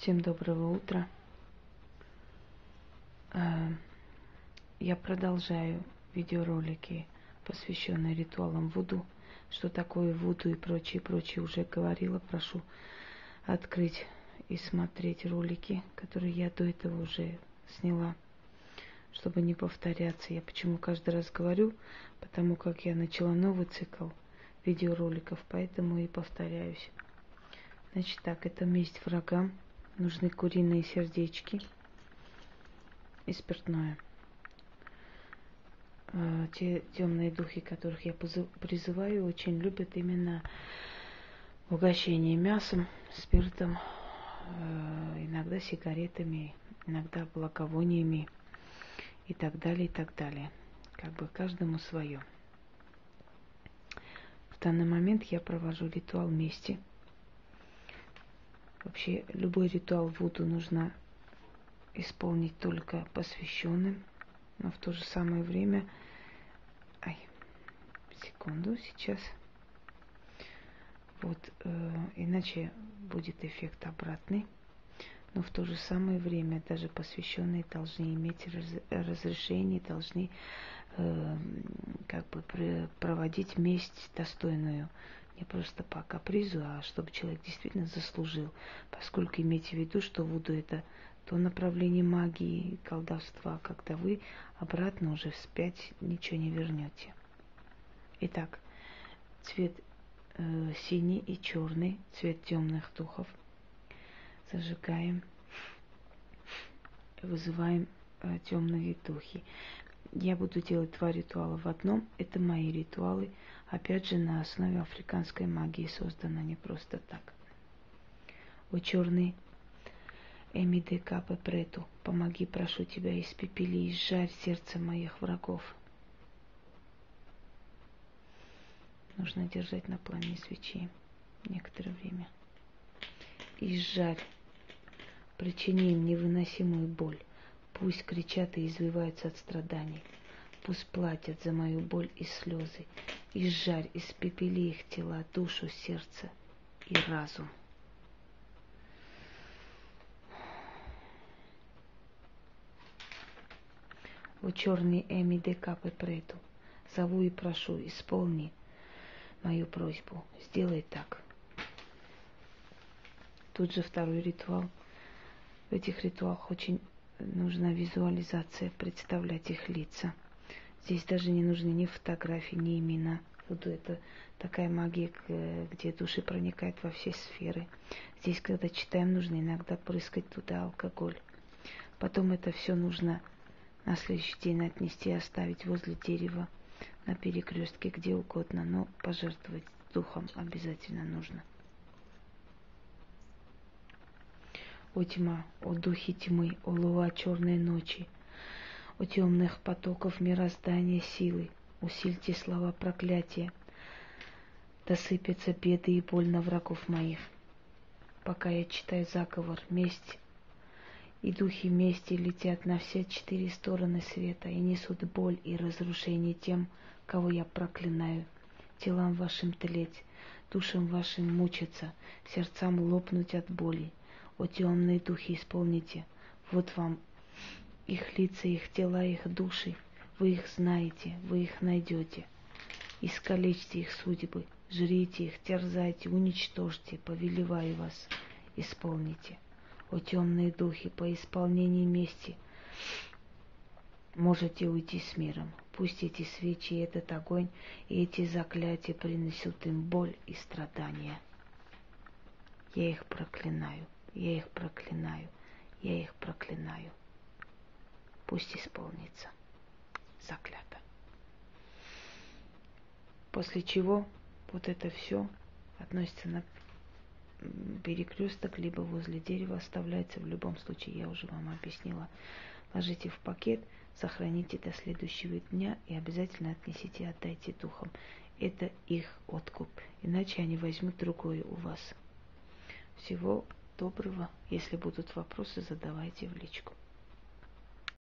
Всем доброго утра. Э, я продолжаю видеоролики, посвященные ритуалам Вуду. Что такое Вуду и прочее, прочее уже говорила. Прошу открыть и смотреть ролики, которые я до этого уже сняла, чтобы не повторяться. Я почему каждый раз говорю, потому как я начала новый цикл видеороликов, поэтому и повторяюсь. Значит так, это месть врагам – Нужны куриные сердечки и спиртное. А, те темные духи, которых я призываю, очень любят именно угощение мясом, спиртом, а, иногда сигаретами, иногда благовониями и так далее, и так далее. Как бы каждому свое. В данный момент я провожу ритуал мести – Вообще любой ритуал Вуду нужно исполнить только посвященным, но в то же самое время... Ай, секунду, сейчас. Вот, э, иначе будет эффект обратный. Но в то же самое время даже посвященные должны иметь раз, разрешение, должны э, как бы проводить месть достойную не просто по капризу, а чтобы человек действительно заслужил. Поскольку имейте в виду, что Вуду это то направление магии, колдовства, когда вы обратно уже вспять ничего не вернете. Итак, цвет э, синий и черный, цвет темных духов. Зажигаем, вызываем э, темные духи. Я буду делать два ритуала в одном. Это мои ритуалы. Опять же, на основе африканской магии создана не просто так. О черный Эмиде Капе Прету, помоги, прошу тебя, испепели и сжарь сердце моих врагов. Нужно держать на пламени свечи некоторое время. И сжарь, причини им невыносимую боль. Пусть кричат и извиваются от страданий. Пусть платят за мою боль и слезы. И жарь, испепели их тела, душу, сердце и разум. О черный Эми де Капе Прету, зову и прошу, исполни мою просьбу, сделай так. Тут же второй ритуал. В этих ритуалах очень нужна визуализация, представлять их лица. Здесь даже не нужны ни фотографии, ни имена. Вуду это такая магия, где души проникают во все сферы. Здесь, когда читаем, нужно иногда прыскать туда алкоголь. Потом это все нужно на следующий день отнести и оставить возле дерева, на перекрестке, где угодно, но пожертвовать духом обязательно нужно. О тьма, о духе тьмы, о луа черной ночи, о темных потоков мироздания силы, усильте слова проклятия, досыпятся беды и боль на врагов моих. Пока я читаю заговор, месть, и духи мести летят на все четыре стороны света и несут боль и разрушение тем, кого я проклинаю. Телам вашим тлеть, душам вашим мучиться, сердцам лопнуть от боли, о темные духи, исполните. Вот вам их лица, их тела, их души. Вы их знаете, вы их найдете. Искалечьте их судьбы, жрите их, терзайте, уничтожьте, повелеваю вас, исполните. О темные духи, по исполнении мести можете уйти с миром. Пусть эти свечи, этот огонь и эти заклятия принесут им боль и страдания. Я их проклинаю. Я их проклинаю, я их проклинаю. Пусть исполнится. Заклято. После чего вот это все относится на перекресток, либо возле дерева оставляется. В любом случае, я уже вам объяснила. Ложите в пакет, сохраните до следующего дня и обязательно отнесите отдайте духом. Это их откуп. Иначе они возьмут другое у вас. Всего доброго. Если будут вопросы, задавайте в личку.